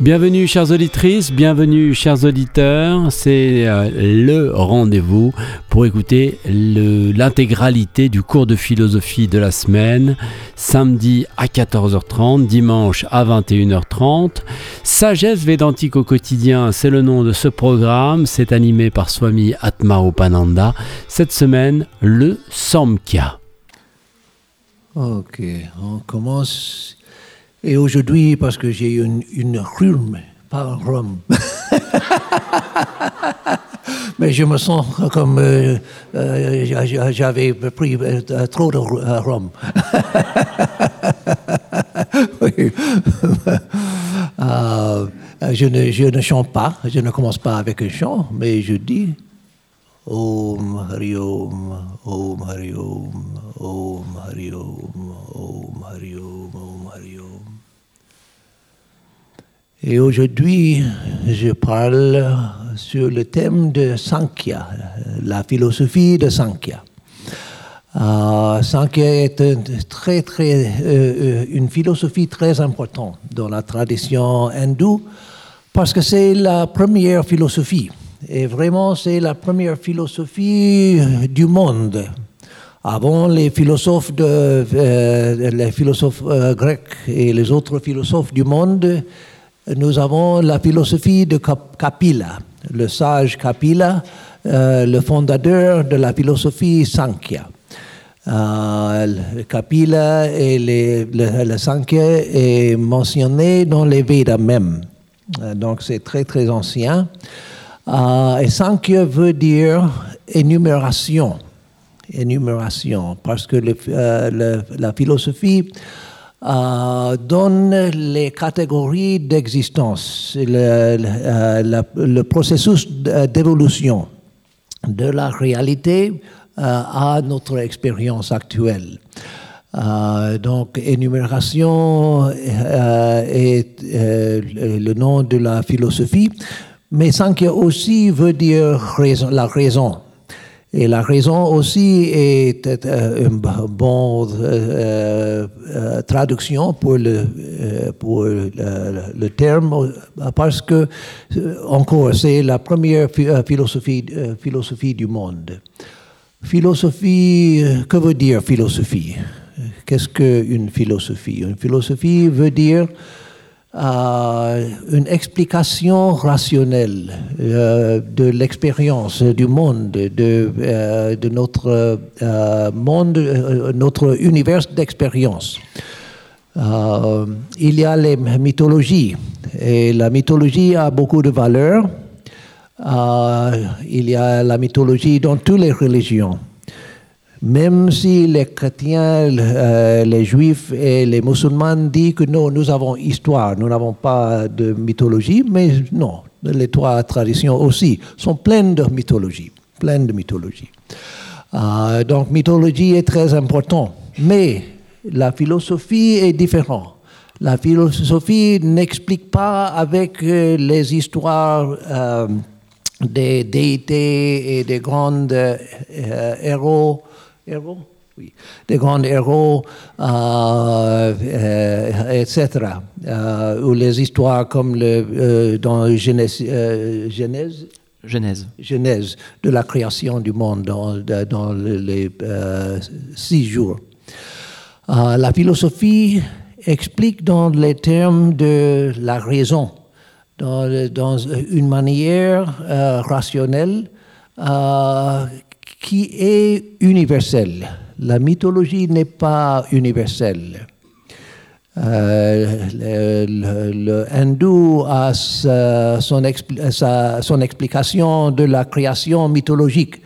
Bienvenue chères auditrices, bienvenue chers auditeurs. C'est euh, le rendez-vous pour écouter l'intégralité du cours de philosophie de la semaine, samedi à 14h30, dimanche à 21h30. Sagesse védantique au quotidien, c'est le nom de ce programme. C'est animé par Swami Atmaropananda. Cette semaine, le Samkhya. Ok, on commence et aujourd'hui, parce que j'ai une, une rhume, pas un rhum. Mais je me sens comme euh, euh, j'avais pris euh, trop de rhum. je, ne, chante pas, je ne commence pas avec un chant, mais je dis Om Hari Om, Om Hari Om, Om Hari Om. Et aujourd'hui, je parle sur le thème de Sankhya, la philosophie de Sankhya. Euh, Sankhya est très, très, euh, euh, une philosophie très importante dans la tradition hindoue parce que c'est la première philosophie. Et vraiment, c'est la première philosophie du monde. Avant, les philosophes, de, les philosophes grecs et les autres philosophes du monde nous avons la philosophie de Kapila, le sage Kapila, euh, le fondateur de la philosophie Sankhya. Euh, Kapila et le, Sankhya est mentionné dans les Védas même. Euh, donc c'est très très ancien. et Sankhya veut dire énumération. Énumération, parce que la philosophie euh, donne les catégories d'existence, le, le, processus d'évolution de la réalité euh, à notre expérience actuelle. Euh, donc, énumération est le nom de la philosophie, mais Sankhya aussi veut dire la raison. Et la raison aussi est euh, une bonne euh, euh, traduction pour le, pour le, terme, parce que, encore, c'est la première philosophie, philosophie du monde. Philosophie, que veut dire philosophie? Qu'est-ce qu'une philosophie? Une philosophie veut dire une explication rationnelle euh, de l'expérience du monde, de, euh, notre euh, monde, notre univers d'expérience. il y a les mythologies, et la mythologie a beaucoup de valeur. il y a la mythologie dans toutes les religions. Même si les chrétiens, euh, les juifs et les musulmans disent que non, nous avons histoire, nous n'avons pas de mythologie, mais non, les trois traditions aussi sont pleines de mythologie, pleines de mythologie. Euh, donc, mythologie est très important, mais la philosophie est différente. La philosophie n'explique pas avec euh, les histoires des déités et des grands héros héros, oui, des grands héros, euh, euh, etc. Euh, ou les histoires comme le, dans Genèse, Genèse, Genèse. Genèse, de la création du monde dans, dans les six jours. la philosophie explique dans les termes de la raison, dans, dans une manière rationnelle qui est universelle. La mythologie n'est pas universelle. Euh, le, hindou a son, explication de la création mythologique.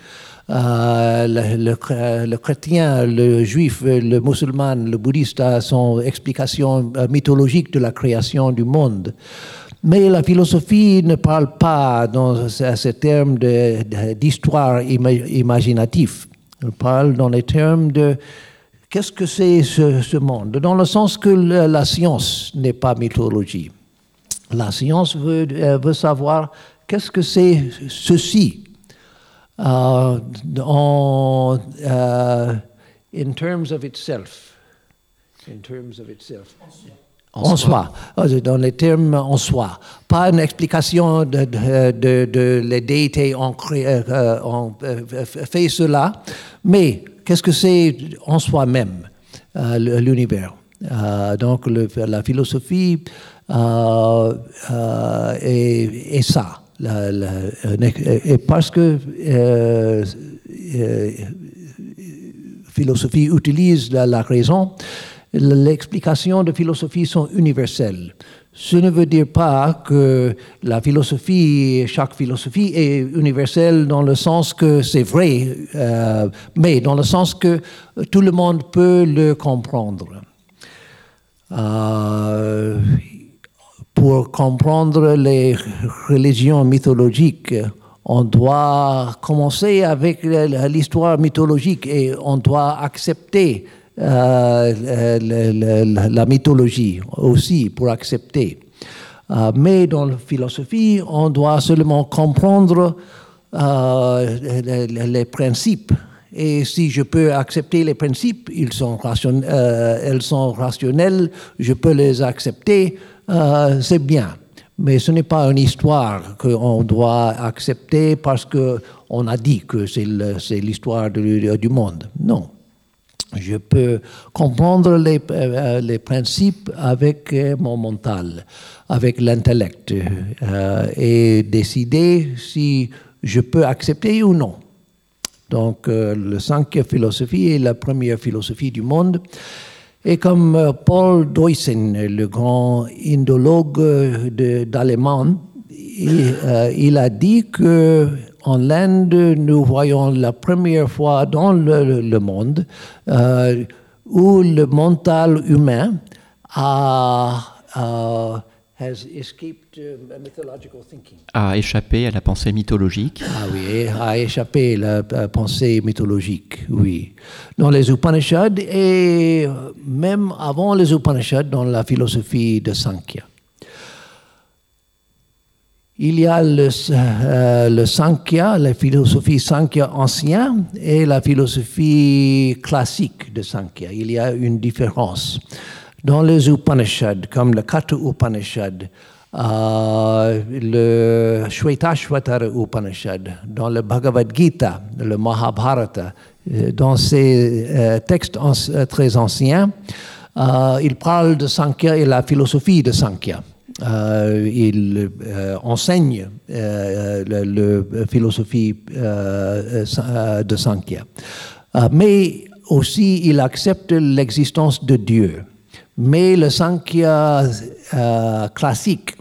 Euh, le, chrétien, le juif, le musulman, le bouddhiste a son explication euh, mythologique de la création du monde. Mais la philosophie ne parle pas dans ce terme d'histoire imaginative. Elle parle dans les termes de qu'est-ce que c'est ce, monde, dans le sens que la science n'est pas mythologie. La science veut, euh, savoir qu'est-ce que c'est ceci. Uh, en, uh, in terms of itself. In terms of itself En, soi. dans les termes en soi. Pas une explication de, de, de, les déités ont, ont fait cela, mais qu'est-ce que c'est en soi-même, l'univers? Donc la philosophie est, ça. et parce que philosophie utilise la, raison, l'explication de philosophie sont universelles. Ce ne veut dire pas que la philosophie, chaque philosophie est universelle dans le sens que c'est vrai, euh, mais dans le sens que tout le monde peut le comprendre. Euh, pour comprendre les religions mythologiques, on doit commencer avec l'histoire mythologique et on doit accepter la mythologie aussi pour accepter. Euh, mais dans la philosophie, on doit seulement comprendre euh, les, principes. Et si je peux accepter les principes, ils sont, elles sont rationnels, je peux les accepter, c'est bien. Mais ce n'est pas une histoire qu'on doit accepter parce qu'on a dit que c'est l'histoire du monde. Non. Je peux comprendre les, euh, les principes avec euh, mon mental, avec l'intellect, euh, et décider si je peux accepter ou non. Donc, le cinquième philosophie est la première philosophie du monde. Et comme euh, Paul Deussen, le grand indologue d'Allemagne, euh, il, a dit que en Inde, nous voyons la première fois dans le, monde euh, où le mental humain a, a a échappé à la pensée mythologique. Ah oui, a échappé à la pensée mythologique, oui. Dans les Upanishads et même avant les Upanishads, dans la philosophie de Sankhya. Il y a le, euh, le Sankhya, la philosophie Sankhya ancienne et la philosophie classique de Sankhya. Il y a une différence. Dans les Upanishads, comme le Katha Upanishad, euh, le Shvetashvatara Upanishad, dans le Bhagavad Gita, le Mahabharata, euh, dans ces euh, textes très anciens, il parle de Sankhya et la philosophie de Sankhya. Il enseigne la philosophie de Sankhya. mais aussi, il accepte l'existence de Dieu. Mais le Sankhya euh, classique,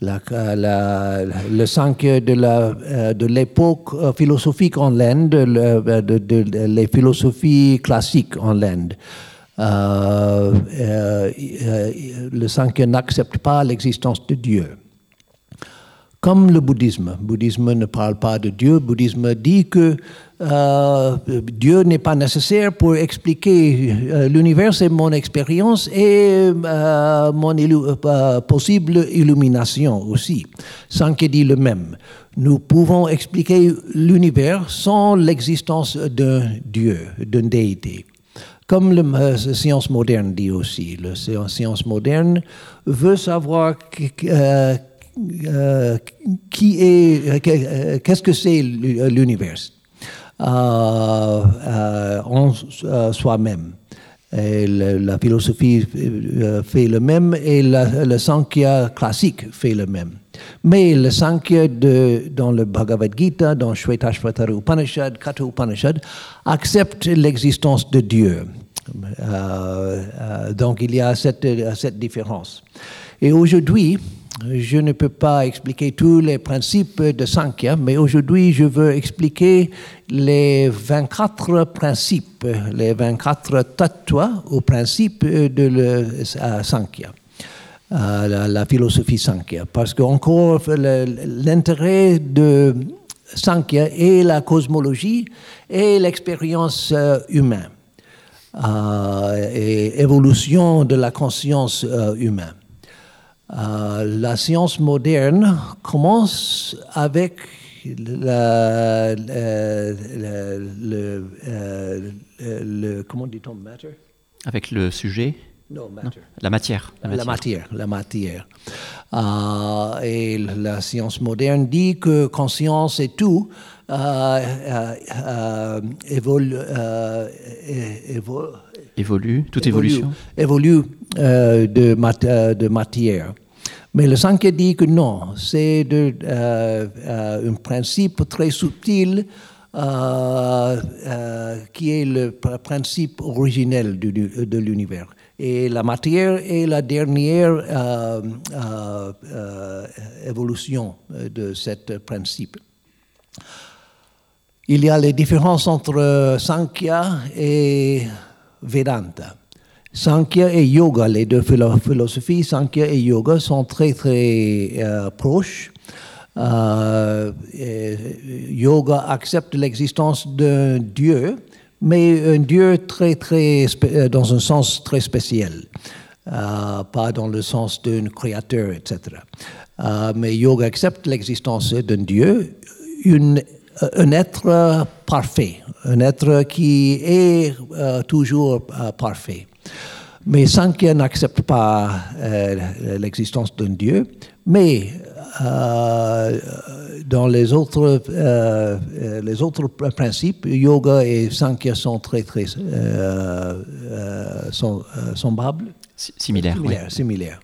le Sankhya de, euh, l'époque euh, philosophique en Inde, de, les philosophies classiques en Inde, le Sankhya n'accepte pas l'existence de Dieu. Comme le bouddhisme. Le bouddhisme ne parle pas de Dieu. Le bouddhisme dit que euh, Dieu n'est pas nécessaire pour expliquer euh, l'univers, c'est mon expérience et euh, mon possible illumination aussi. Qu'il dit le même. Nous pouvons expliquer l'univers sans l'existence d'un Dieu, d'une déité. Comme la science moderne dit aussi, la science moderne veut savoir euh, qui est, euh, euh, qu'est-ce que c'est l'univers? En soi-même. La philosophie fait le même et le Sankhya classique fait le même. Mais le Sankhya dans le Bhagavad Gita, dans Shvetashvatara Upanishad, Katha Upanishad, accepte l'existence de Dieu. donc il y a cette, cette différence. Et aujourd'hui, je ne peux pas expliquer tous les principes de Sankhya, mais aujourd'hui je veux expliquer les 24 principes, les 24 tattvas ou principes de euh, Sankhya. Euh, la, philosophie Sankhya. Parce que encore l'intérêt de Sankhya est la cosmologie et l'expérience euh, humaine et évolution de la conscience humaine. Euh, la science moderne commence avec le, le, comment dit-on matter? Avec le sujet? Non, matter. La matière. La matière. La matière. Euh, et la science moderne dit que conscience et tout euh, euh, évolue, évolue, toute évolution? Évolue de, mat de matière. Mais le Sankhya dit que non, c'est un principe très subtil qui est le principe originel de l'univers et la matière est la dernière euh, euh, euh, évolution de ce principe. Il y a les différences entre Sankhya et Vedanta. Sankhya et Yoga, les deux philosophies, Sankhya et Yoga, sont très très proches. yoga accepte l'existence d'un Dieu mais un Dieu très, très, euh, dans un sens très spécial, euh, pas dans le sens d'un créateur, etc. Euh, mais yoga accepte l'existence d'un Dieu, une, un être parfait, un être qui est toujours parfait. Mais Sankhya n'accepte pas l'existence d'un Dieu, mais dans les autres, euh, euh, les autres principes, yoga et sankhya sont très, très euh, sont, semblables. Similaires. Similaires. similaires.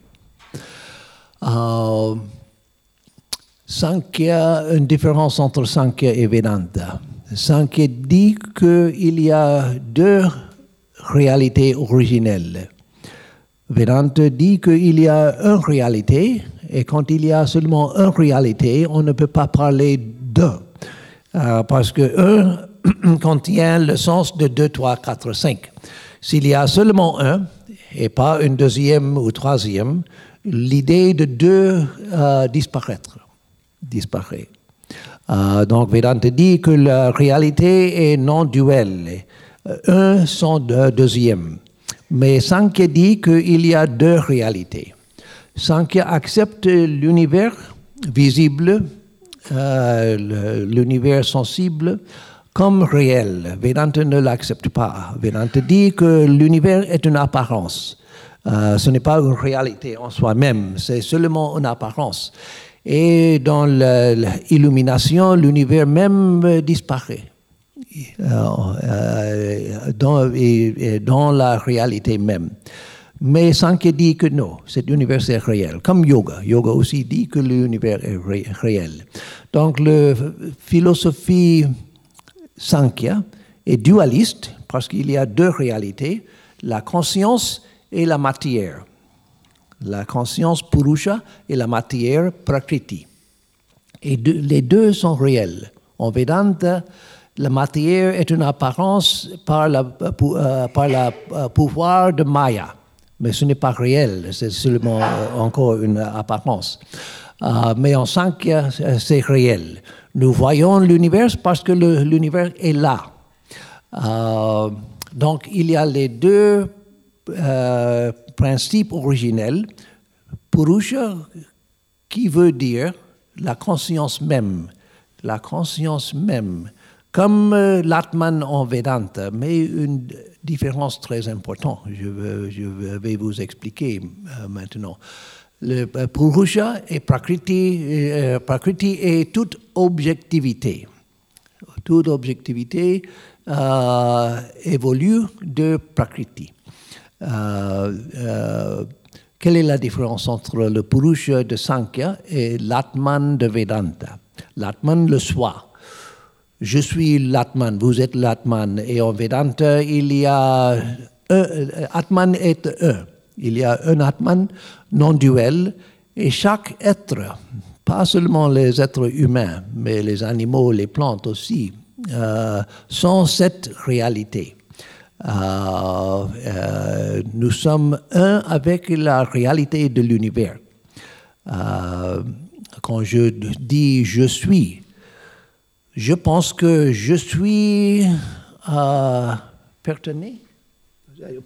Sankhya, une différence entre Sankhya et Vedanta. Sankhya dit qu'il y a deux réalités originelles. Vedanta dit qu'il y a une réalité et quand il y a seulement une réalité, on ne peut pas parler d'un. Euh, parce que un contient le sens de 2, 3, 4, 5. S'il y a seulement un, et pas une deuxième ou troisième, l'idée de deux euh, disparaître, disparaît. Euh, donc Vedanta dit que la réalité est non duelle, un sans deuxième. Mais Sankhya dit qu'il y a deux réalités. Sankhya accepte l'univers visible, euh, l'univers sensible, comme réel. Vedanta ne l'accepte pas. Vedanta dit que l'univers est une apparence. Euh, ce n'est pas une réalité en soi-même, c'est seulement une apparence. Et dans l'illumination, l'univers même disparaît. Euh, dans, dans la réalité même. Mais Sankhya dit que non, cet univers est réel, comme yoga. Yoga aussi dit que l'univers est réel. Donc la philosophie Sankhya est dualiste parce qu'il y a deux réalités, la conscience et la matière. La conscience Purusha et la matière Prakriti. Et les deux sont réels. En Vedanta, la matière est une apparence par le euh, la euh, pouvoir de Maya mais ce n'est pas réel, c'est seulement euh, encore une apparence. Euh, mais en Sankhya, c'est réel. Nous voyons l'univers parce que l'univers est là. Euh, donc il y a les deux principes originels. Purusha, qui veut dire la conscience même. La conscience même comme euh, l'Atman en Vedanta, mais une différence très importante. Je, je vais vous expliquer euh, maintenant. Le euh, Purusha et Prakriti, Prakriti est toute objectivité. Toute objectivité évolue de Prakriti. Quelle est la différence entre le Purusha de Sankhya et l'Atman de Vedanta? L'Atman, le soi je suis l'Atman, vous êtes l'Atman. Et en Vedanta, il y a un, Atman est un. Il y a un Atman non duel et chaque être, pas seulement les êtres humains, mais les animaux, les plantes aussi, euh, sont cette réalité. Euh, euh, nous sommes un avec la réalité de l'univers. quand je dis je suis, je pense que je suis euh, pertenant, uh,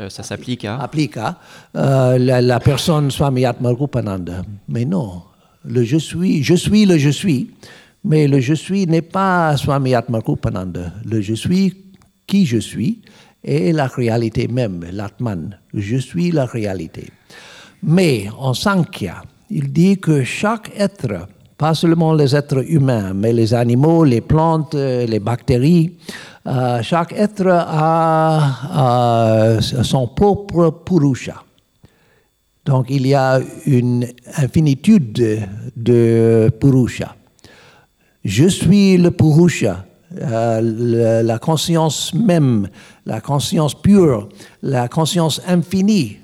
euh, ça s'applique à? Applique à euh, la, personne Swami Atmarupananda. Mais non, le je suis, je suis le je suis, mais le je suis n'est pas Swami Atmarupananda. Le je suis qui je suis est la réalité même, l'Atman. Je suis la réalité. Mais en Sankhya, il dit que chaque être, pas seulement les êtres humains, mais les animaux, les plantes, les bactéries, euh, chaque être a, son propre Purusha. Donc il y a une infinitude de Purusha. Je suis le Purusha, euh, la conscience même, la conscience pure, la conscience infinie.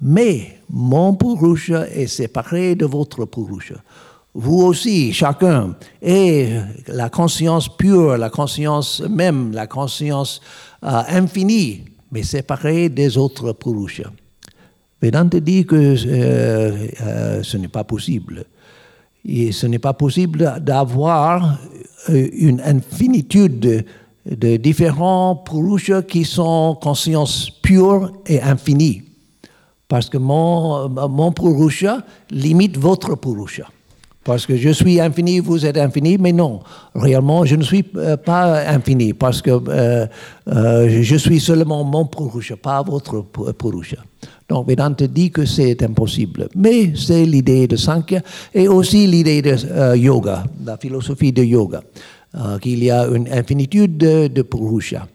Mais mon Purusha est séparé de votre Purusha. Vous aussi, chacun, et la conscience pure, la conscience même, la conscience euh, infinie, mais séparée des autres Purusha. Vedanta dit que euh, ce n'est pas possible. Et ce n'est pas possible d'avoir euh, une infinitude de, différents Purusha qui sont conscience pure et infinie. Parce que mon, mon Purusha limite votre Purusha. Parce que je suis infini, vous êtes infini, mais non, réellement, je ne suis pas infini, parce que je suis seulement mon Purusha, pas votre Purusha. Donc Vedanta dit que c'est impossible. Mais c'est l'idée de Sankhya et aussi l'idée de euh, yoga, la philosophie de yoga, euh, qu'il y a une infinitude de, de Purusha.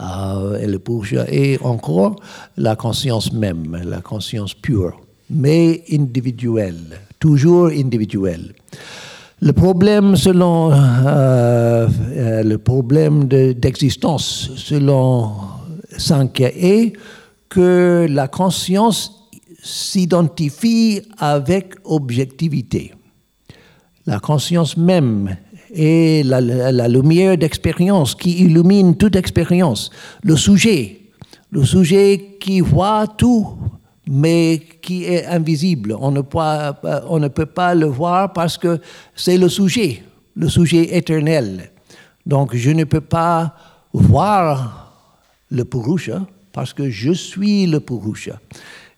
Euh, et le Purusha est encore la conscience même, la conscience pure, mais individuelle, toujours individuelle. Le problème selon le problème d'existence selon Sankhya est que la conscience s'identifie avec objectivité. La conscience même est la, lumière d'expérience qui illumine toute expérience. Le sujet, le sujet qui voit tout, mais qui est invisible. On ne, peut, on ne peut pas le voir parce que c'est le sujet, le sujet éternel. Donc je ne peux pas voir le Purusha, parce que je suis le Purusha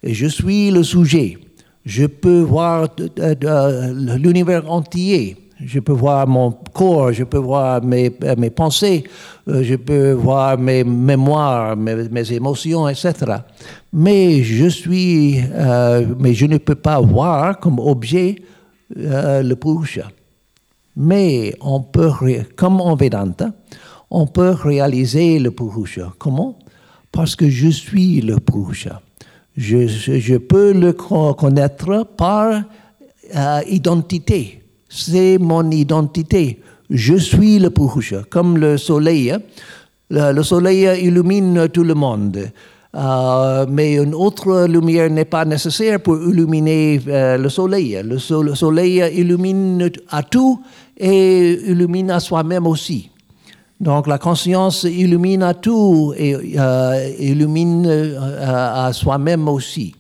et je suis le sujet. Je peux voir l'univers entier. Je peux voir mon corps, je peux voir mes, mes pensées, euh, je peux voir mes mémoires, mes, émotions, etc. Mais je suis, euh, mais je ne peux pas voir comme objet euh, le Purusha. Mais on peut, comme en Vedanta, on peut réaliser le Purusha. Comment? Parce que je suis le Purusha. Je, peux le connaître par euh, identité. C'est mon identité. Je suis le Purusha, comme le soleil. Hein. Le, soleil illumine tout le monde. Euh, mais une autre lumière n'est pas nécessaire pour illuminer euh, le soleil. Le, le, soleil illumine à tout et illumine à soi-même aussi. Donc la conscience illumine à tout et euh, illumine à soi-même aussi.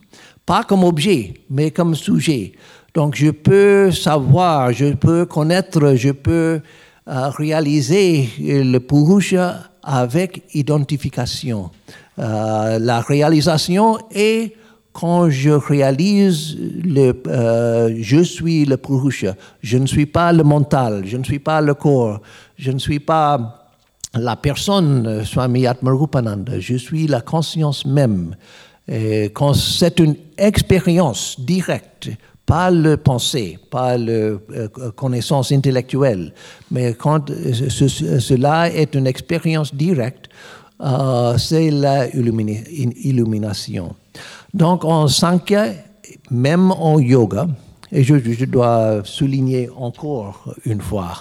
Pas comme objet, mais comme sujet. Donc je peux savoir, je peux connaître, je peux euh, réaliser le Purusha avec identification. la réalisation est quand je réalise le je suis le Purusha. Je ne suis pas le mental, je ne suis pas le corps, je ne suis pas la personne, euh, Swami Atmarupananda, je suis la conscience même. Et quand c'est une expérience directe, pas le pensée, pas la euh, connaissance intellectuelle, mais quand cela est une expérience directe, euh, c'est la illumination. Donc en Sankhya, même en yoga, et je, dois souligner encore une fois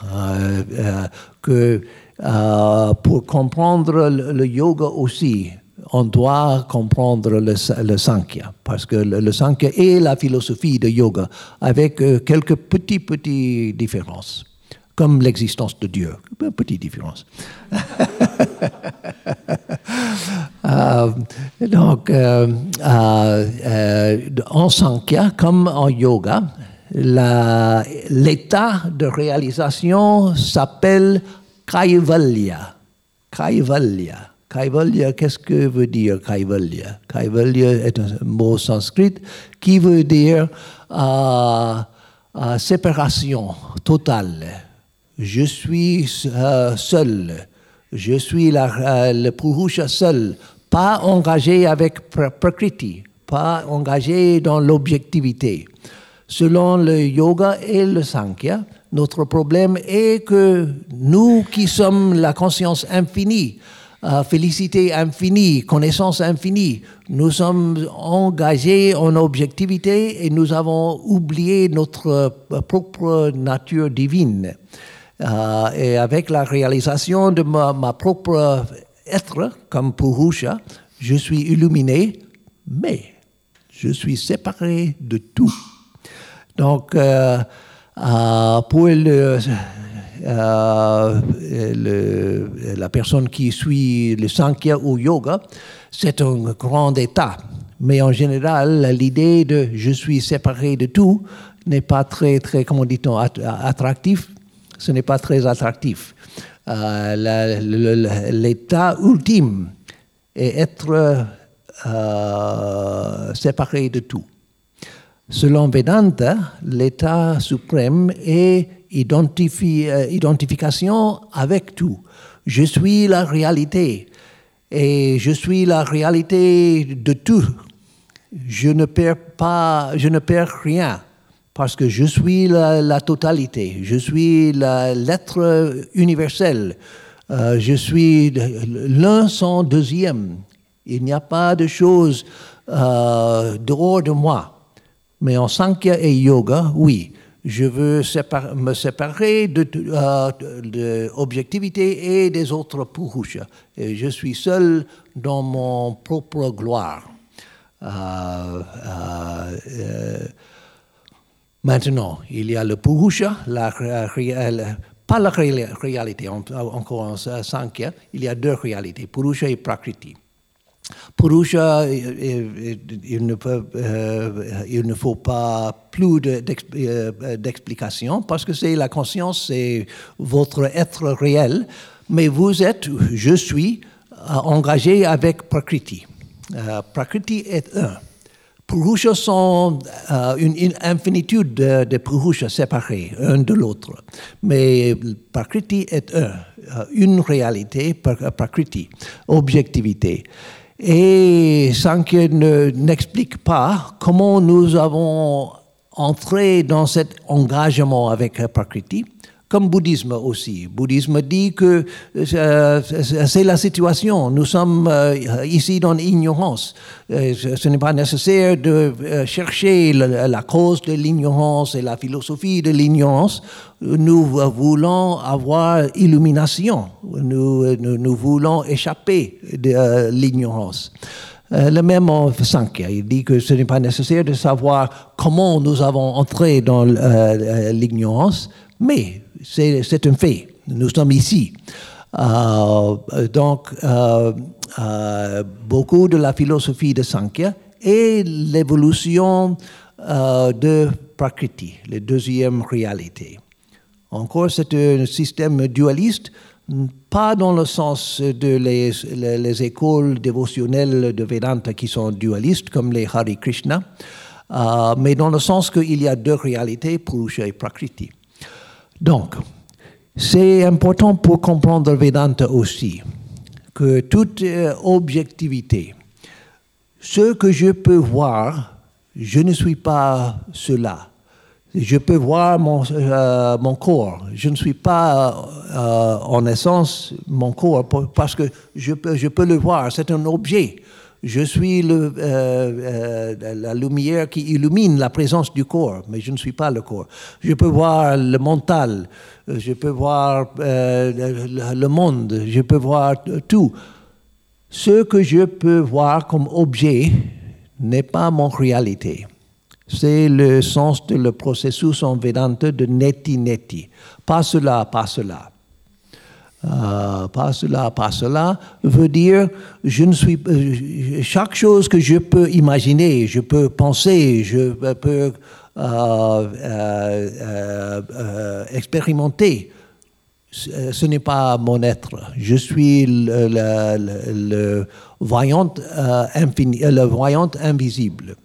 que euh, pour comprendre le, yoga aussi, on doit comprendre le, Sankhya, parce que le, Sankhya est la philosophie de yoga, avec euh, quelques petites, différences, comme l'existence de Dieu. Petite différence. Euh, donc, en Sankhya, comme en yoga, l'état de réalisation s'appelle Kaivalya. Kaivalya. Kaivalya, qu'est-ce que veut dire Kaivalya? Kaivalya est un mot sanskrit qui veut dire euh, euh, séparation totale. Je suis euh, seul. Je suis le Purusha seul, pas engagé avec Prakriti, pas engagé dans l'objectivité. Selon le yoga et le Sankhya, notre problème est que nous qui sommes la conscience infinie, euh, félicité infinie, connaissance infinie. Nous sommes engagés en objectivité et nous avons oublié notre euh, propre nature divine. Euh, et avec la réalisation de ma, propre être comme Purusha, je suis illuminé, mais je suis séparé de tout. Donc, pour le, euh, la personne qui suit le Sankhya ou yoga, c'est un grand état. Mais en général, l'idée de je suis séparé de tout n'est pas très, très, comment dit-on, attractif. Ce n'est pas très attractif. Euh, l'état ultime est être euh, séparé de tout. Selon Vedanta, l'état suprême est euh, identification avec tout. Je suis la réalité et je suis la réalité de tout. Je ne perds pas, je ne perds rien parce que je suis la, totalité. Je suis l'être universel. Euh, je suis l'un sans deuxième. Il n'y a pas de choses euh, dehors de moi. Mais en Sankhya et Yoga, oui, je veux me séparer de, l'objectivité euh, et des autres Purusha. Et je suis seul dans mon propre gloire. Euh, euh, maintenant, il y a le Purusha, pas la réalité, encore en Sankhya, il y a deux réalités, Purusha et Prakriti. Purusha, il ne, peut, euh, il ne faut pas plus euh, d'explication parce que c'est la conscience, c'est votre être réel, mais vous êtes, je suis, euh, engagé avec Prakriti. Prakriti est un. Purusha sont une, infinitude de, de séparés, un de l'autre. Mais Prakriti est un, une réalité, Prakriti, objectivité. Et Sankhya n'explique pas comment nous avons entré dans cet engagement avec Prakriti, comme bouddhisme aussi. Bouddhisme dit que euh, c'est la situation. Nous sommes euh, ici dans l'ignorance. Euh, ce n'est pas nécessaire de chercher la cause de l'ignorance et la philosophie de l'ignorance. Nous voulons avoir illumination. Nous, voulons échapper de l'ignorance. Le même en Sankhya, il dit que ce n'est pas nécessaire de savoir comment nous avons entré dans l'ignorance, mais c'est un fait. Nous sommes ici. Euh, donc, euh, euh, beaucoup de la philosophie de Sankhya est l'évolution de Prakriti, la deuxième réalité. Encore, c'est un système dualiste, pas dans le sens de les, les, écoles dévotionnelles de Vedanta qui sont dualistes, comme les Hari Krishna, mais dans le sens qu'il y a deux réalités, Purusha et Prakriti. Donc, c'est important pour comprendre Vedanta aussi que toute euh, objectivité, ce que je peux voir, je ne suis pas cela. Je peux voir mon, euh, mon corps. Je ne suis pas euh, en essence mon corps parce que je peux, je peux le voir. C'est un objet. Je suis euh, euh, la lumière qui illumine la présence du corps, mais je ne suis pas le corps. Je peux voir le mental, je peux voir euh, le monde, je peux voir tout. Ce que je peux voir comme objet n'est pas mon réalité. C'est le sens de le processus en Vedanta de neti neti. Pas cela, pas cela. Euh, pas cela, pas cela, veut dire je ne suis euh, chaque chose que je peux imaginer, je peux penser, je peux euh, expérimenter. Ce n'est pas mon être. Je suis le, le, voyant invisible,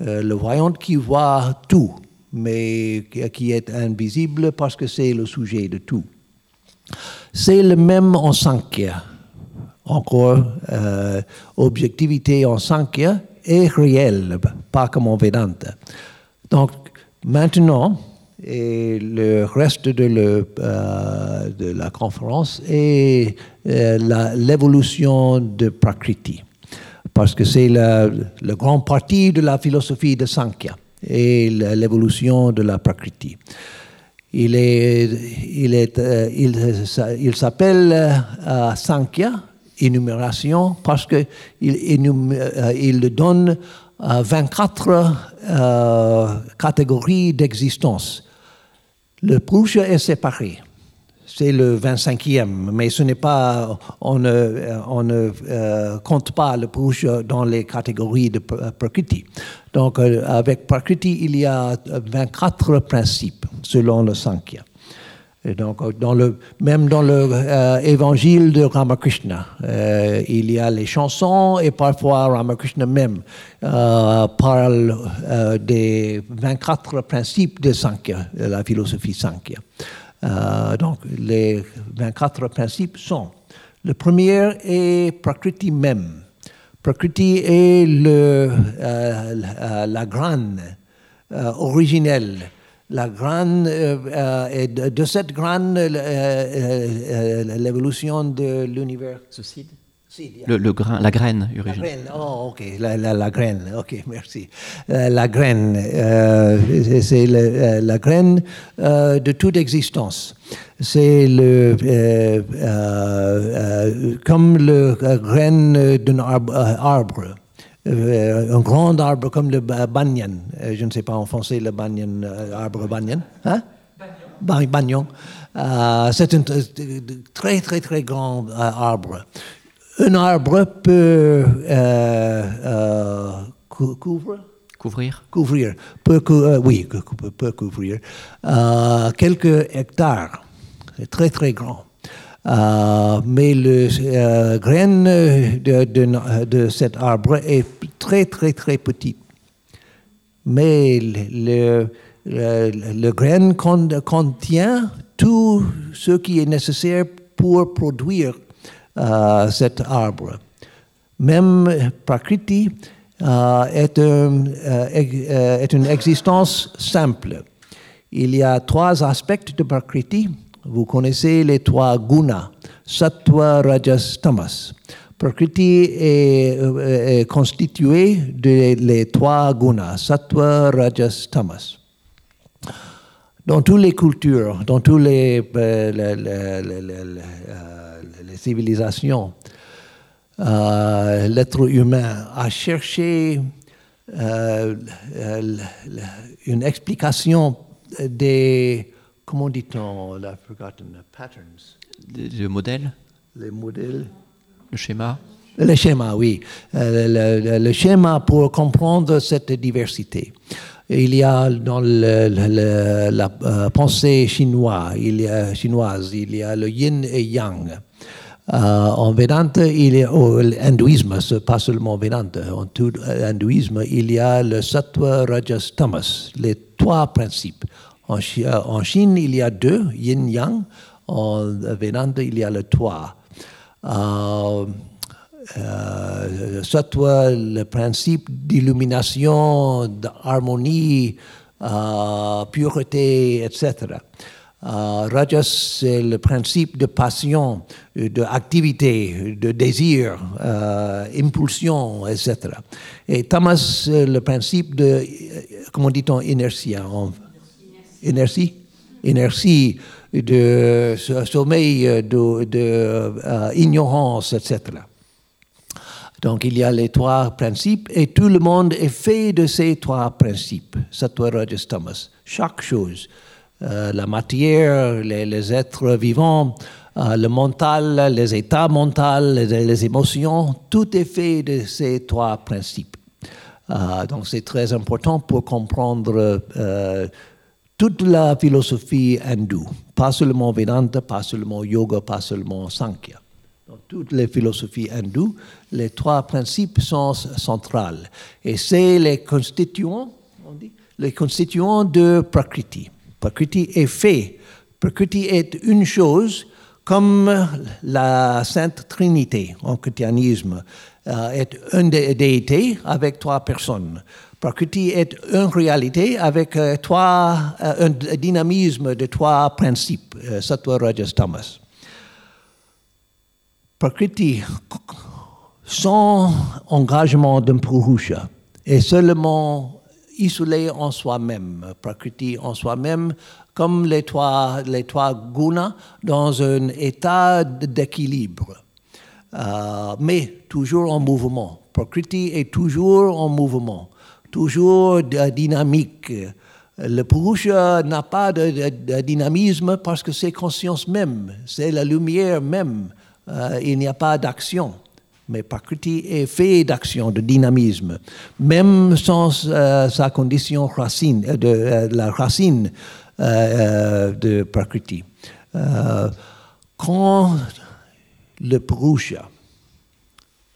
le voyant qui voit tout, mais qui est invisible parce que c'est le sujet de tout. C'est le même en Sankhya. Encore, euh, objectivité en Sankhya est réelle, pas comme en Vedanta. Donc, maintenant, et le reste de, euh, la conférence est euh, l'évolution de Prakriti, parce que c'est le, le grand parti de la philosophie de Sankhya et l'évolution de la Prakriti. Il, est, il, est, euh, il, s'appelle Sankhya, énumération, parce qu'il il donne 24 catégories d'existence le Purusha est séparé. C'est le 25e, mais ce n'est pas, on ne, on ne euh, compte pas le Purusha dans les catégories de Prakriti. Donc, euh, avec Prakriti, il y a 24 principes selon le Sankhya. Donc, euh, même dans l'évangile de Ramakrishna, il y a les chansons et parfois Ramakrishna même parle des 24 principes de Sankhya, de la philosophie Sankhya. donc, les 24 principes sont le premier est Prakriti même. Prakriti est le, la, la, graine originelle la graine, euh, euh, de, cette graine, euh, l'évolution de l'univers. le, le, grain, la graine originelle. La graine, oh, ok, la, la, graine, ok, merci. la graine, c'est la, graine de toute existence. C'est le, comme le graine d'un arbre. Euh, un grand arbre comme le banyan. Euh, je ne sais pas en français le banyan, euh, arbre banyan. Hein? Banyan. c'est un très, très, très grand arbre. Un arbre peut couvrir? Couvrir. Couvrir. Peut, oui, peut couvrir quelques hectares. C'est très, très grand. Euh, mais le euh, graine de, de, cet arbre est très très très petit. Mais le, le, graine contient tout ce qui est nécessaire pour produire euh, cet arbre. Même Prakriti euh, est, euh, est une existence simple. Il y a trois aspects de Prakriti vous connaissez les trois gunas, sattva, rajas, tamas. Prakriti est, euh, est constitué de les trois gunas, sattva, rajas, tamas. Dans toutes les cultures, dans toutes les, euh, euh, civilisations, l'être humain a cherché une explication des comment dit-on, I've forgotten, patterns? Le modèle Les modèles. Le schéma? Le schéma, oui. Euh, le, schéma pour comprendre cette diversité. Il y a dans la euh, pensée chinoise, il y a, chinoise, il y a le yin et yang. Euh, en Vedanta, il y a, oh, l'hindouisme, pas seulement Vedanta, en tout hindouisme, il y a le sattva, rajas, tamas, les trois principes. En, Chine, il y a deux, yin-yang. En Vedanta, il y a le trois. Euh, euh, le principe d'illumination, d'harmonie, euh, pureté, etc. Euh, Rajas, c'est le principe de passion, d'activité, de désir, euh, impulsion, etc. Et Tamas, c'est le principe de, comment dit-on, inertie en, inertie, inertie de sommeil, de, de euh, ignorance, etc. Donc il y a les trois principes et tout le monde est fait de ces trois principes, sattva, rajas, tamas. Chaque chose, euh, la matière, les, êtres vivants, euh, le mental, les états mentaux, les, émotions, tout est fait de ces trois principes. donc c'est très important pour comprendre toute la philosophie hindoue, pas seulement Vedanta, pas seulement yoga, pas seulement Sankhya. Dans toutes les philosophies hindoues, les trois principes sont centrales. Et c'est les constituants, on dit, les constituants de Prakriti. Prakriti est fait. Prakriti est une chose Comme la Sainte Trinité en christianisme euh, est une déité avec trois personnes. Prakriti est une réalité avec euh, trois, euh, un dynamisme de trois principes, Sattva, Rajas, Tamas. Prakriti, sans engagement d'un Purusha, est seulement isolé en soi-même, Prakriti en soi-même, comme les trois, les trois gunas dans un état d'équilibre, euh, mais toujours en mouvement. Prakriti est toujours en mouvement, toujours dynamique. Le Purusha n'a pas de, dynamisme parce que c'est conscience même, c'est la lumière même. Euh, il n'y a pas d'action. Mais Prakriti est fait d'action, de dynamisme, même sans euh, sa condition racine, de la racine euh, de Prakriti. Euh, quand le Purusha,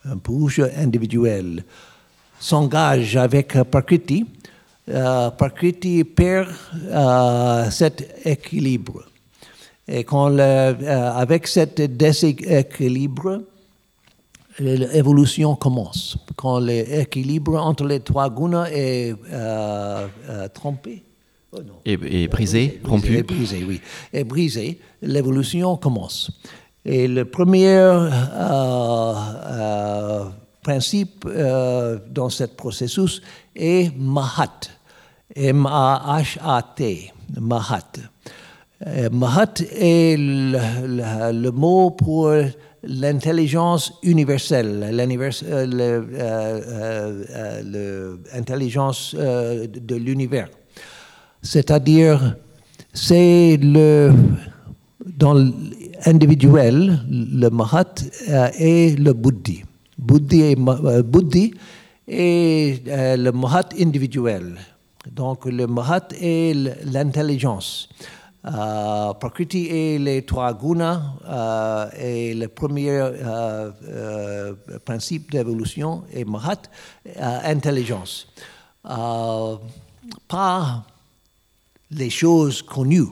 un Purusha individuel, s'engage avec Prakriti, euh, Prakriti perd cet équilibre. Et quand avec cet déséquilibre, l'évolution commence. Quand l'équilibre entre les trois gunas est trompé, Oh et, brisé, rompu. Et brisé, oui. Et brisé, l'évolution commence. Et le premier euh, euh, principe euh, dans ce processus est Mahat. M-A-H-A-T. Mahat. Mahat est le, mot pour l'intelligence universelle, l'intelligence de l'univers. C'est-à-dire, c'est le, dans l'individuel, le Mahat euh, et le Buddhi. Buddhi et, euh, euh, le Mahat individuel. Donc le Mahat est l'intelligence. Prakriti est les trois gunas et le premier principe d'évolution est Mahat, intelligence. pas les choses connues,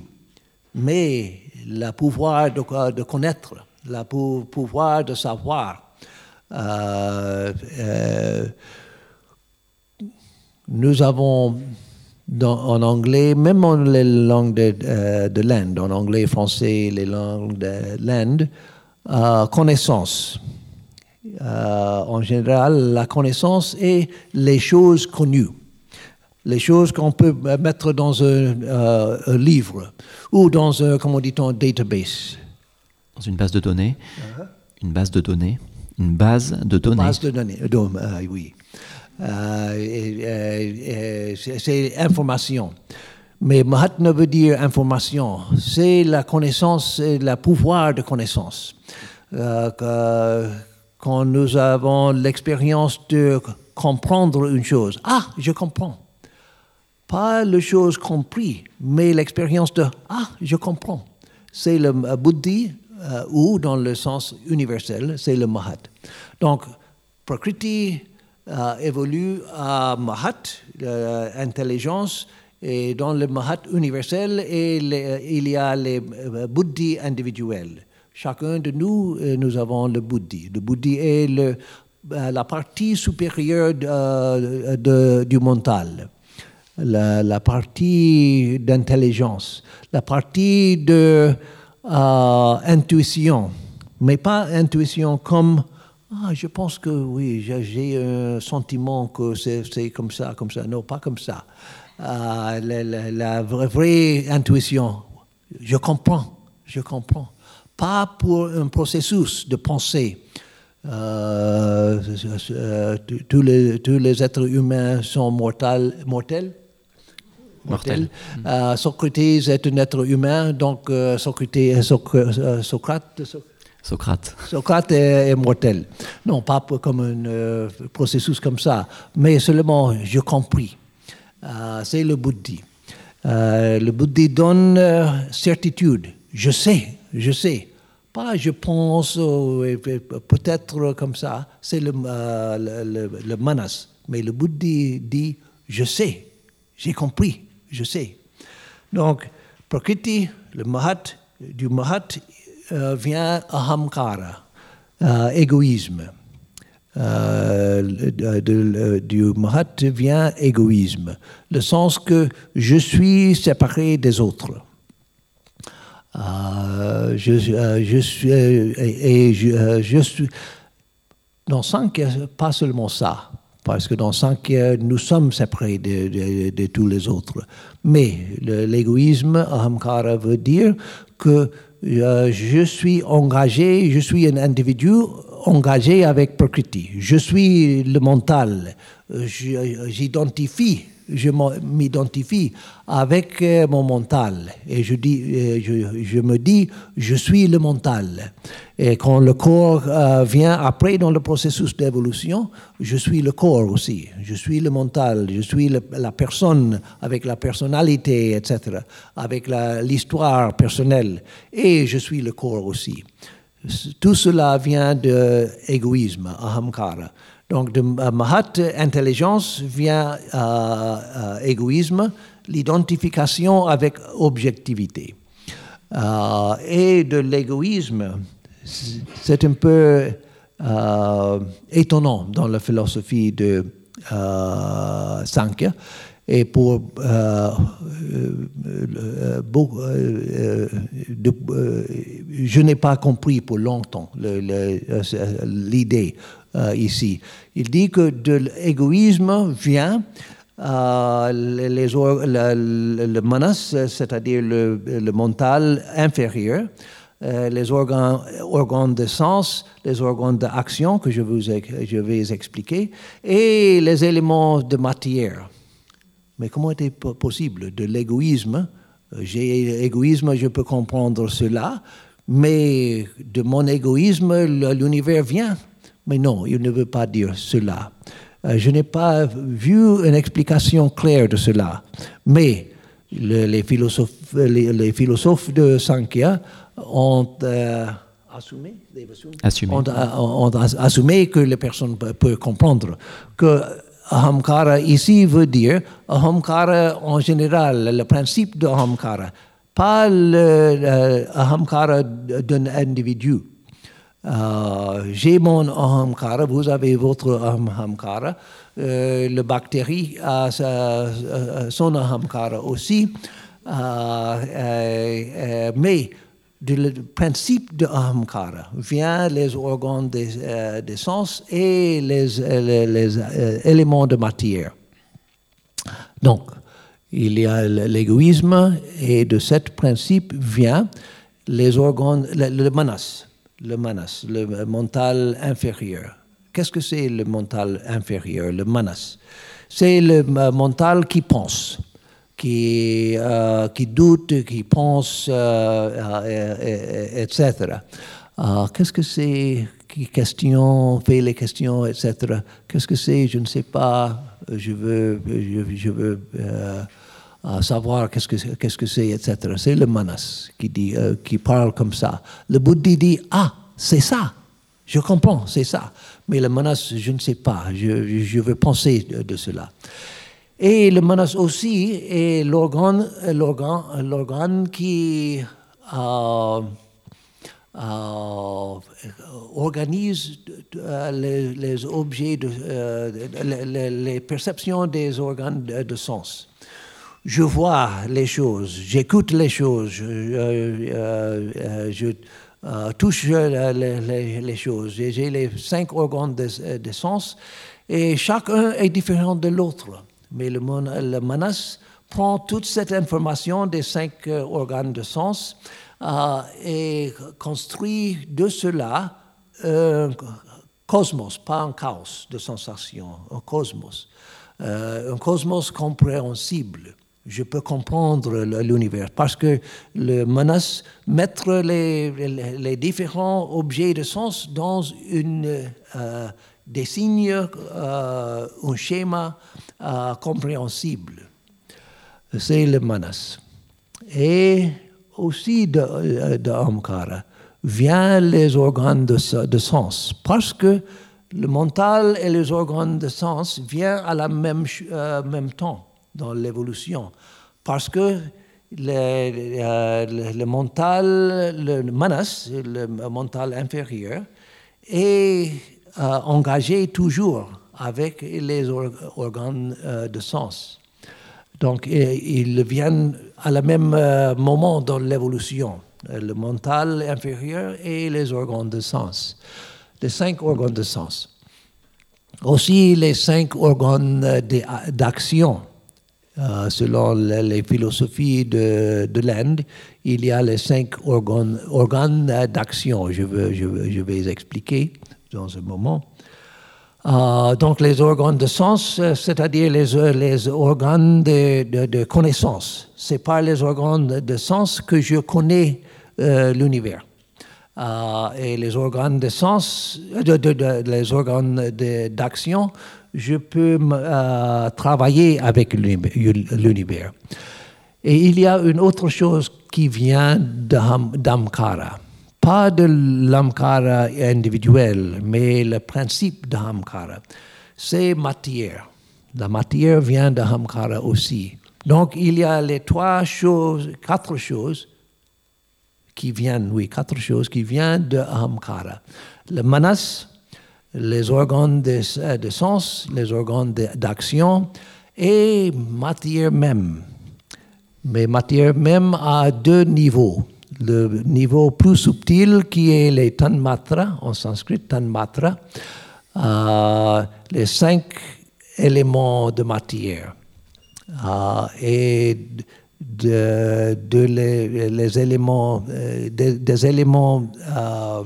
mais le pouvoir de, connaître, le pouvoir de savoir. Euh, euh, nous avons en anglais, même en les langues de, euh, de l'Inde, en anglais, français, les langues de l'Inde, connaissance. en général, la connaissance est les choses connues les choses qu'on peut mettre dans un, euh, livre ou dans un, comment dit-on, database. Dans une base de données. Uh-huh. Une base de données. Une base de données. Base de données, euh, oui. Euh, c'est information. Mais Mahatma veut dire information. C'est la connaissance, c'est le pouvoir de connaissance. quand nous avons l'expérience de comprendre une chose, ah, je comprends pas les choses comprises, mais l'expérience de Ah, je comprends. C'est le euh, buddhi, euh, ou dans le sens universel, c'est le mahat. Donc, Prakriti euh, évolue à mahat, intelligence, et dans le mahat universel, et il y a les buddhis individuels. Chacun de nous, nous avons le buddhi. Le buddhi est la partie supérieure du mental la, partie d'intelligence, la partie de euh, intuition, mais pas intuition comme ah, je pense que oui, j'ai un sentiment que c'est comme ça, comme ça. Non, pas comme ça. Euh, la, vraie, intuition, je comprends, je comprends. Pas pour un processus de pensée. Euh, tous, les, êtres humains sont mortels mortel. Euh, Socrates est un être humain, donc euh, Socrate, euh, Socrate, Socrate. Socrate est, mortel. Non, pas comme un processus comme ça, mais seulement je compris. C'est le bouddhi. le bouddhi donne certitude. Je sais, je sais. Pas je pense, peut-être comme ça. C'est le, le, le manas. Mais le bouddhi dit je sais, j'ai compris je sais. Donc, Prakriti, le Mahat, du Mahat euh, vient ahamkara, euh, égoïsme. Euh, du Mahat vient égoïsme, le sens que je suis séparé des autres. Euh, je, suis, et, je, suis. Dans Sankhya, pas seulement ça, parce que dans Sankhya, nous sommes séparés de, tous les autres. Mais l'égoïsme, ahamkara, veut dire que euh, je suis engagé, je suis un individu engagé avec Prakriti. Je suis le mental. Euh, je- J'identifie je m'identifie avec euh, mon mental et je, dis, euh, je, me dis, je suis le mental. Et quand le corps euh, vient après dans le processus d'évolution, je suis le corps aussi. Je suis le mental, je suis la personne avec la personnalité, etc., avec l'histoire personnelle. Et je suis le corps aussi. Tout cela vient de égoïsme, ahamkara. Donc de mahat, intelligence, vient euh, euh, égoïsme, l'identification avec objectivité. Euh, et de l'égoïsme, c'est un peu étonnant dans la philosophie de euh. Et pour beaucoup, je n'ai pas compris pour longtemps l'idée ici. Il dit que de l'égoïsme vient euh, les, les le, c'est-à-dire le, mental inférieur, euh, les organes, de sens, les organes d'action que je, vous, vais expliquer, et les éléments de matière. Mais comment po- possible? De l'égoïsme euh, J'ai égoïsme, je peux comprendre cela, mais de mon égoïsme, l'univers vient. Mais non, il ne veut pas dire cela. Euh, Je n'ai pas vu une explication claire de cela. Mais le- les, philosophes, les, les philosophes de Sankhya ont euh, assumé, ont, ont as- assumé que les personnes pe- peuvent comprendre que ahamkara ici veut dire ahamkara en général, le principe de ahamkara, pas le, le ahamkara d'un individu. Euh, J'ai mon ahamkara, vous avez votre ahamkara, euh, le bactérie a euh, son ahamkara aussi, mais le principe de ahamkara vient les organes des, sens et les, éléments de matière. Donc, il y a l'égoïsme et de ce principe vient les organes, le, le le manas, le mental inférieur. Qu'est-ce que c'est le mental inférieur, le manas? C'est le euh, mental qui pense, qui, euh, qui doute, qui pense, euh, etc. Euh, Qu'est-ce que c'est qui question, fait les questions, etc. Qu'est-ce que c'est? Je ne sais pas. Je veux, je, je veux euh, savoir qu'est-ce que c'est, qu'est-ce que c'est, etc. C'est le manas qui dit, euh, qui parle comme ça. Le bouddhi dit ah, c'est ça. Je comprends, c'est ça. Mais le manas, je ne sais pas. Je, je veux penser de, cela. Et le manas aussi est l'organe, l'organe, l'organe qui euh, euh, organise les, les objets, les, perceptions des organes de sens. Je vois les choses, j'écoute les choses, je, euh, euh, euh, touche les, choses. J'ai les cinq organes de, sens et chacun est différent de l'autre. Mais le, le manas prend toute cette information des cinq organes de sens et construit de cela un cosmos, pas un chaos de sensations, un cosmos. Un cosmos compréhensible. Je peux comprendre l'univers parce que le manas mettre les, différents objets de sens dans une, euh, des signes, euh, un schéma euh, compréhensible. C'est le manas. Et aussi de, euh, de Ahamkara vient les organes de, de sens, parce que le mental et les organes de sens viennent à la même, même temps dans l'évolution, parce que le, euh, le- mental, le manas, le mental inférieur, est euh, engagé toujours avec les or- organes euh, de sens. Donc, ils viennent à le même moment dans l'évolution, le mental inférieur et les organes de sens, les cinq organes de sens. Aussi, les cinq organes d'action. Euh, selon le- les philosophies de, de l'Inde, il y a les cinq organes, d'action. Je, veux- je, vais expliquer dans un moment. Euh, donc les organes de sens, c'est-à-dire les, organes de, de- de connaissance. C'est par les organes de, sens que je connais euh, l'univers. Et les organes de sens, les organes d'action, je peux euh, travailler avec l'univers-. Et il y a une autre chose qui vient d'Am- d'Amkara. Pas de l'Amkara individuel, mais le principe d'Amkara. C'est matière. La matière vient d'Amkara aussi. Donc il y a les trois choses, quatre choses qui viennent, oui, quatre choses qui viennent de. Le manas, les organes de, euh, de sens, les organes d'action et matière même. Mais matière même à deux niveaux. Le niveau plus subtil qui est les tanmatra, en sanskrit, tanmatra, les cinq éléments de matière. Et de, les, les éléments, euh, des, des éléments euh,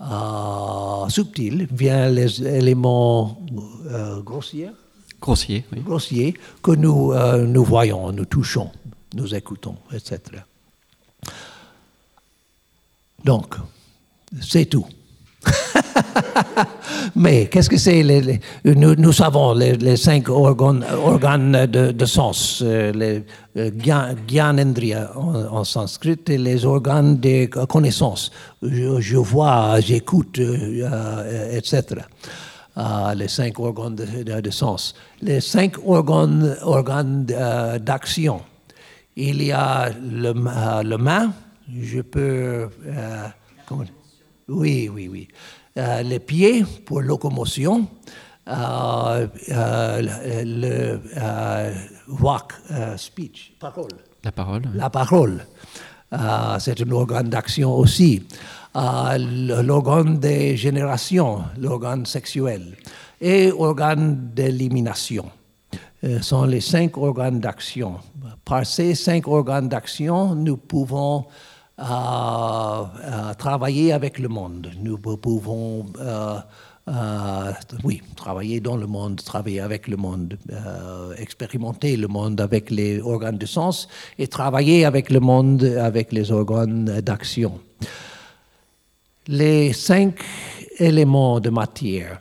euh, subtils viennent les éléments euh, grossiers, oui. grossiers que nous, euh, nous voyons, nous touchons, nous écoutons, etc. Donc, c'est tout. Mais qu'est-ce que c'est nous, savons les, cinq organes, de, sens, euh, les euh, gyan- gyanendriya en, sanskrit, les organes de connaissance. Je, vois, j'écoute, euh, etc. Euh, les cinq organes de, sens. Les cinq organes, d'action. Il y a le, le main, je peux... oui, oui, oui. Euh, les pieds pour locomotion, euh, euh, le, euh, walk, speech, parole. La parole. oui. La parole, c'est un organe d'action aussi. L'organe de génération, l'organe sexuel et organe d'élimination sont les cinq organes d'action. Par ces cinq organes d'action, nous pouvons euh, travailler avec le monde. Nous pouvons euh, euh, oui, travailler dans le monde, travailler avec le monde, euh, expérimenter le monde avec les organes de sens et travailler avec le monde avec les organes d'action. Les cinq éléments de matière,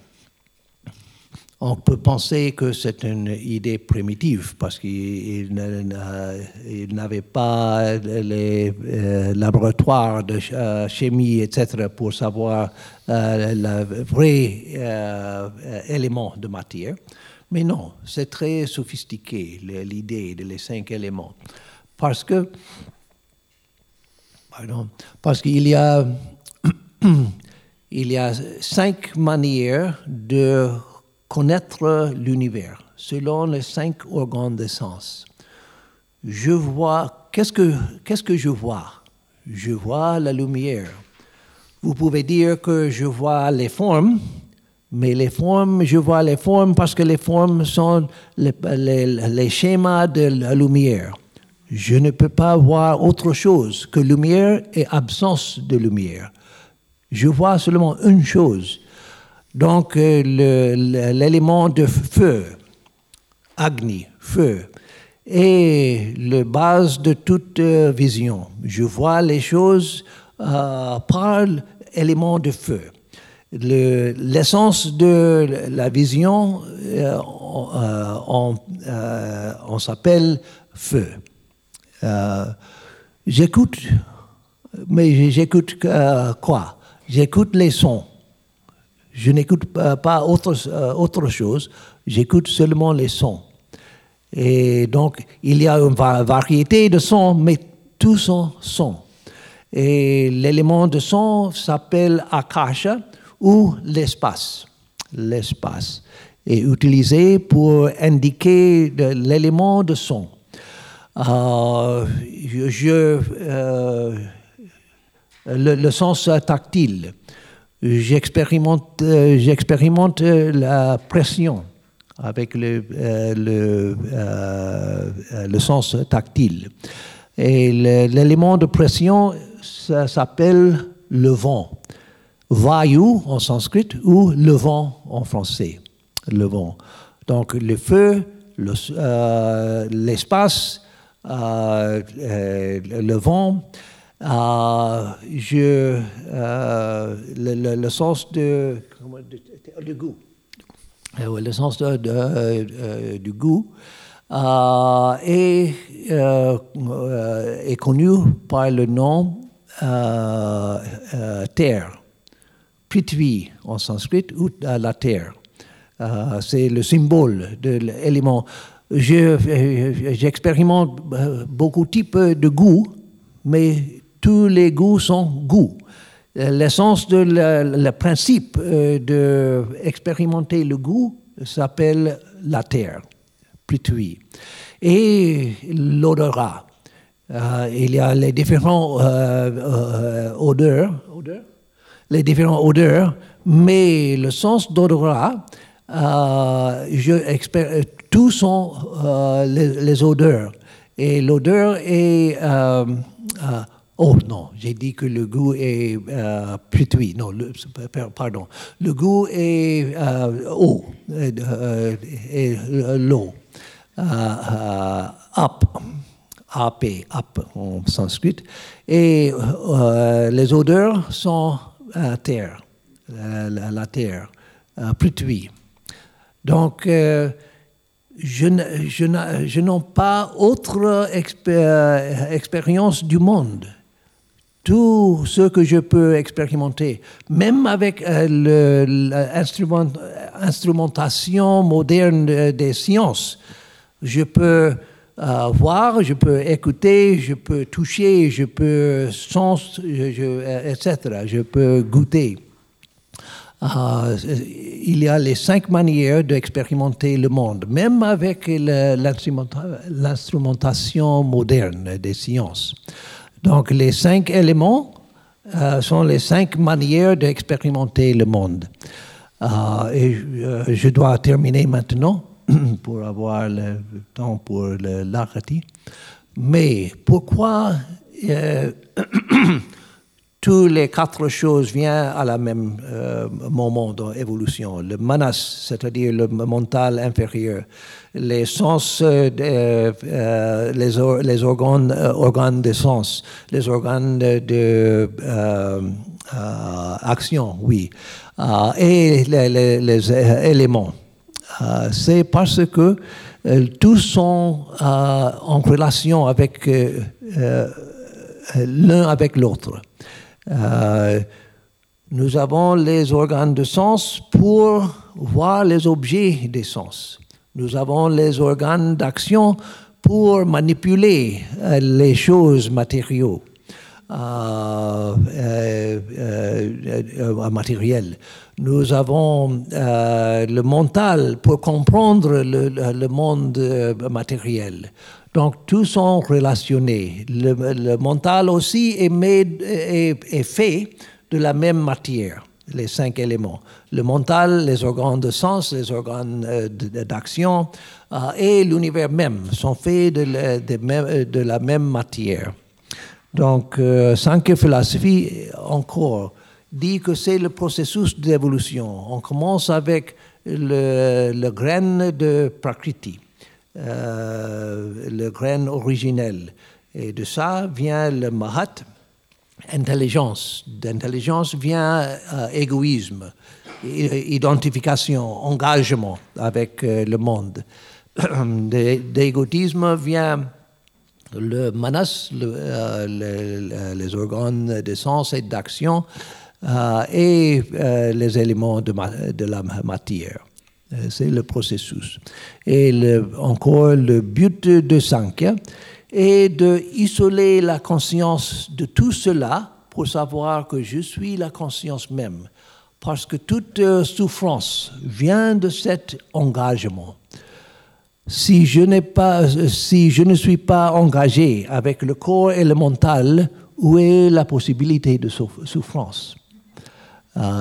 on peut penser que c'est une idée primitive parce qu'il n'avait pas les euh, laboratoires de euh, chimie, etc., pour savoir euh, le vrai élément de matière. Mais non, c'est très sophistiqué, l'idée de les cinq éléments. Parce que, parce qu'il y a il y a cinq manières de connaître l'univers selon les cinq organes de sens. Je vois, qu'est-ce que, qu'est-ce que je vois? Je vois la lumière. Vous pouvez dire que je vois les formes, mais les formes, je vois les formes parce que les formes sont les, schémas de la lumière. Je ne peux pas voir autre chose que lumière et absence de lumière. Je vois seulement une chose. Donc, euh, l'élément de feu, Agni, feu, est le base de toute euh, vision. Je vois les choses euh, par l'élément de feu. Le- L'essence de la vision, on, s'appelle feu. J'écoute, mais j'écoute quoi? J'écoute les sons. Je n'écoute pas, autre, euh, autre chose, j'écoute seulement les sons. Et donc, il y a une variété de sons, mais tous sont sons. Et l'élément de son s'appelle akasha ou l'espace. L'espace est utilisé pour indiquer l'élément de son. Euh, je, euh, le, sens tactile. J'expérimente, euh, j'expérimente la pression avec le, le, le, sens tactile. Et l'élément de pression, ça s'appelle le vent. Vayu en sanskrit ou le vent en français. Le vent. Donc le feu, l'espace, euh, euh, le vent, euh, je, le, sens de, goût. le sens de, du goût est, est connu par le nom terre, prithvi en sanskrit ou la terre. c'est le symbole de l'élément j'expérimente beaucoup de types de goûts, mais tous les goûts sont goûts. L'essence de le principe euh, d'expérimenter le goût s'appelle la terre, Prithvi. Et l'odorat. Euh, il y a les différents euh, odeurs, les différents odeurs, mais le sens d'odorat, je, tous sont euh, les, odeurs. Et l'odeur est... Euh, euh, oh non, j'ai dit que le goût est plutôt... Non, pardon. Le goût est eau, et, l'eau. up, ap, up en sanskrit. Et les odeurs sont terre, la, terre, prithvi. Donc, je, n'ai pas autre expérience du monde. Tout ce que je peux expérimenter, même avec euh, l'instrumentation moderne des sciences, je peux euh, voir, je peux écouter, je peux toucher, je peux sens, etc. Je peux goûter. Euh, il y a les cinq manières d'expérimenter le monde, même avec l'instrumentation moderne des sciences. Donc les cinq éléments euh, sont les cinq manières d'expérimenter le monde. Euh, et je dois terminer maintenant pour avoir le temps pour l'arrêter. Mais pourquoi toutes les quatre choses viennent à la même euh, moment dans l'évolution. Le manas, c'est-à-dire le mental inférieur, les sens, euh, euh, les, organes, organes de sens, les organes de, action, oui, et les, les éléments. C'est parce que tous sont en relation avec l'un avec l'autre. Euh, nous avons les organes de sens pour voir les objets des sens. Nous avons les organes d'action pour manipuler euh, les choses matériaux, euh, matérielles. Nous avons le mental pour comprendre le monde matériel. Donc, tous sont relationnés. Le, mental aussi est, fait de la même matière, les cinq éléments. Le mental, les organes de sens, les organes euh, d'action euh, et l'univers même sont faits de, la même matière. Donc, euh, Sankhya philosophie, encore, dit que c'est le processus d'évolution. On commence avec le, le grain de Prakriti euh, le grain originel. Et de ça vient le mahat, intelligence. D'intelligence vient euh, égoïsme, identification, engagement avec euh, le monde. D'égoïsme vient le manas, les organes de sens et d'action, et les éléments de, la matière. Euh, C'est le processus. Et encore, le but de Sankhya est d'isoler la conscience de tout cela pour savoir que je suis la conscience même. Parce que toute euh, souffrance vient de cet engagement. Si je, pas, si je ne suis pas engagé avec le corps et le mental, où est la possibilité de souff- souffrance? Euh,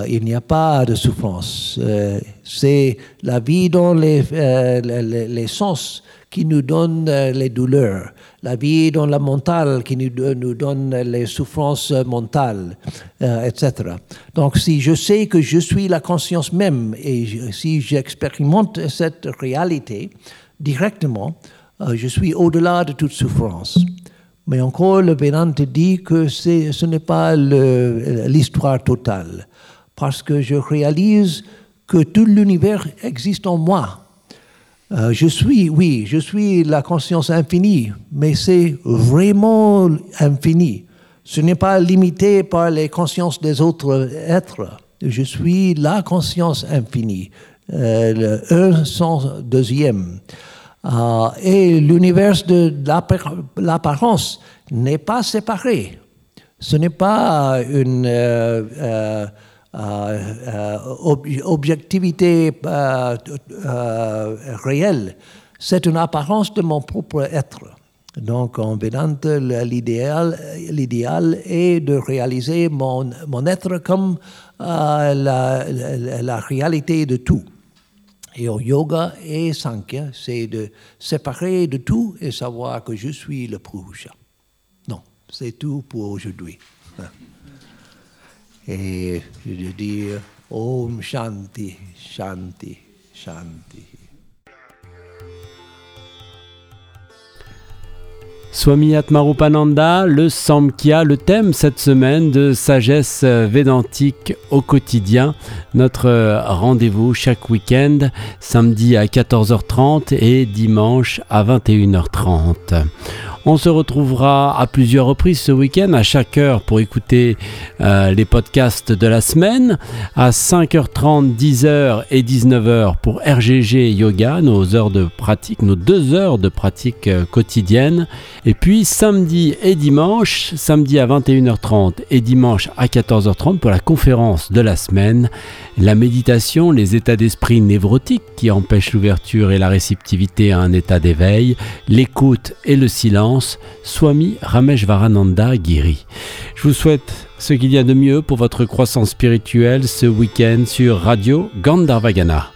Il n'y a pas de souffrance. Euh, C'est la vie dans les, euh, sens qui nous donne euh, les douleurs, la vie dans le mental qui nous, donne- les souffrances euh, mentales, euh, etc. Donc si je sais que je suis la conscience même et si j'expérimente cette réalité directement, euh, je suis au-delà de toute souffrance. Mais encore, le Vedanta dit que ce n'est pas l'histoire totale, parce que je réalise que tout l'univers existe en moi. Euh, je suis, oui, je suis la conscience infinie, mais c'est vraiment infini. Ce n'est pas limité par les consciences des autres êtres. Je suis la conscience infinie, euh, le un sans deuxième. Euh, et l'univers de l'appar- l'apparence n'est pas séparé. Ce n'est pas une euh, euh, ob- objectivité euh, réelle. C'est une apparence de mon propre être. Donc, en Vedanta, l'idéal, l'idéal est de réaliser mon, être comme la réalité de tout. Et au yoga et Sankhya, c'est de séparer de tout et savoir que je suis le Purusha. Non, c'est tout pour aujourd'hui. Et je dis Om Shanti, Shanti, Shanti. Swami Atmarupananda, le Samkhya, le thème cette semaine de sagesse védantique au quotidien. Notre euh, rendez-vous chaque week-end, samedi à 14h30 et dimanche à 21h30. On se retrouvera à plusieurs reprises ce week-end, à chaque heure pour écouter euh, les podcasts de la semaine, à 5h30, 10h et 19h pour RGG Yoga, nos heures de pratique, nos deux heures de pratique euh, quotidienne. Et puis samedi et dimanche, samedi à 21h30 et dimanche à 14h30 pour la conférence de la semaine, la méditation, les états d'esprit névrotiques qui empêchent l'ouverture et la réceptivité à un état d'éveil, l'écoute et le silence, Swami Rameshvarananda Giri. Je vous souhaite ce qu'il y a de mieux pour votre croissance spirituelle ce week-end sur Radio Gandharvagana.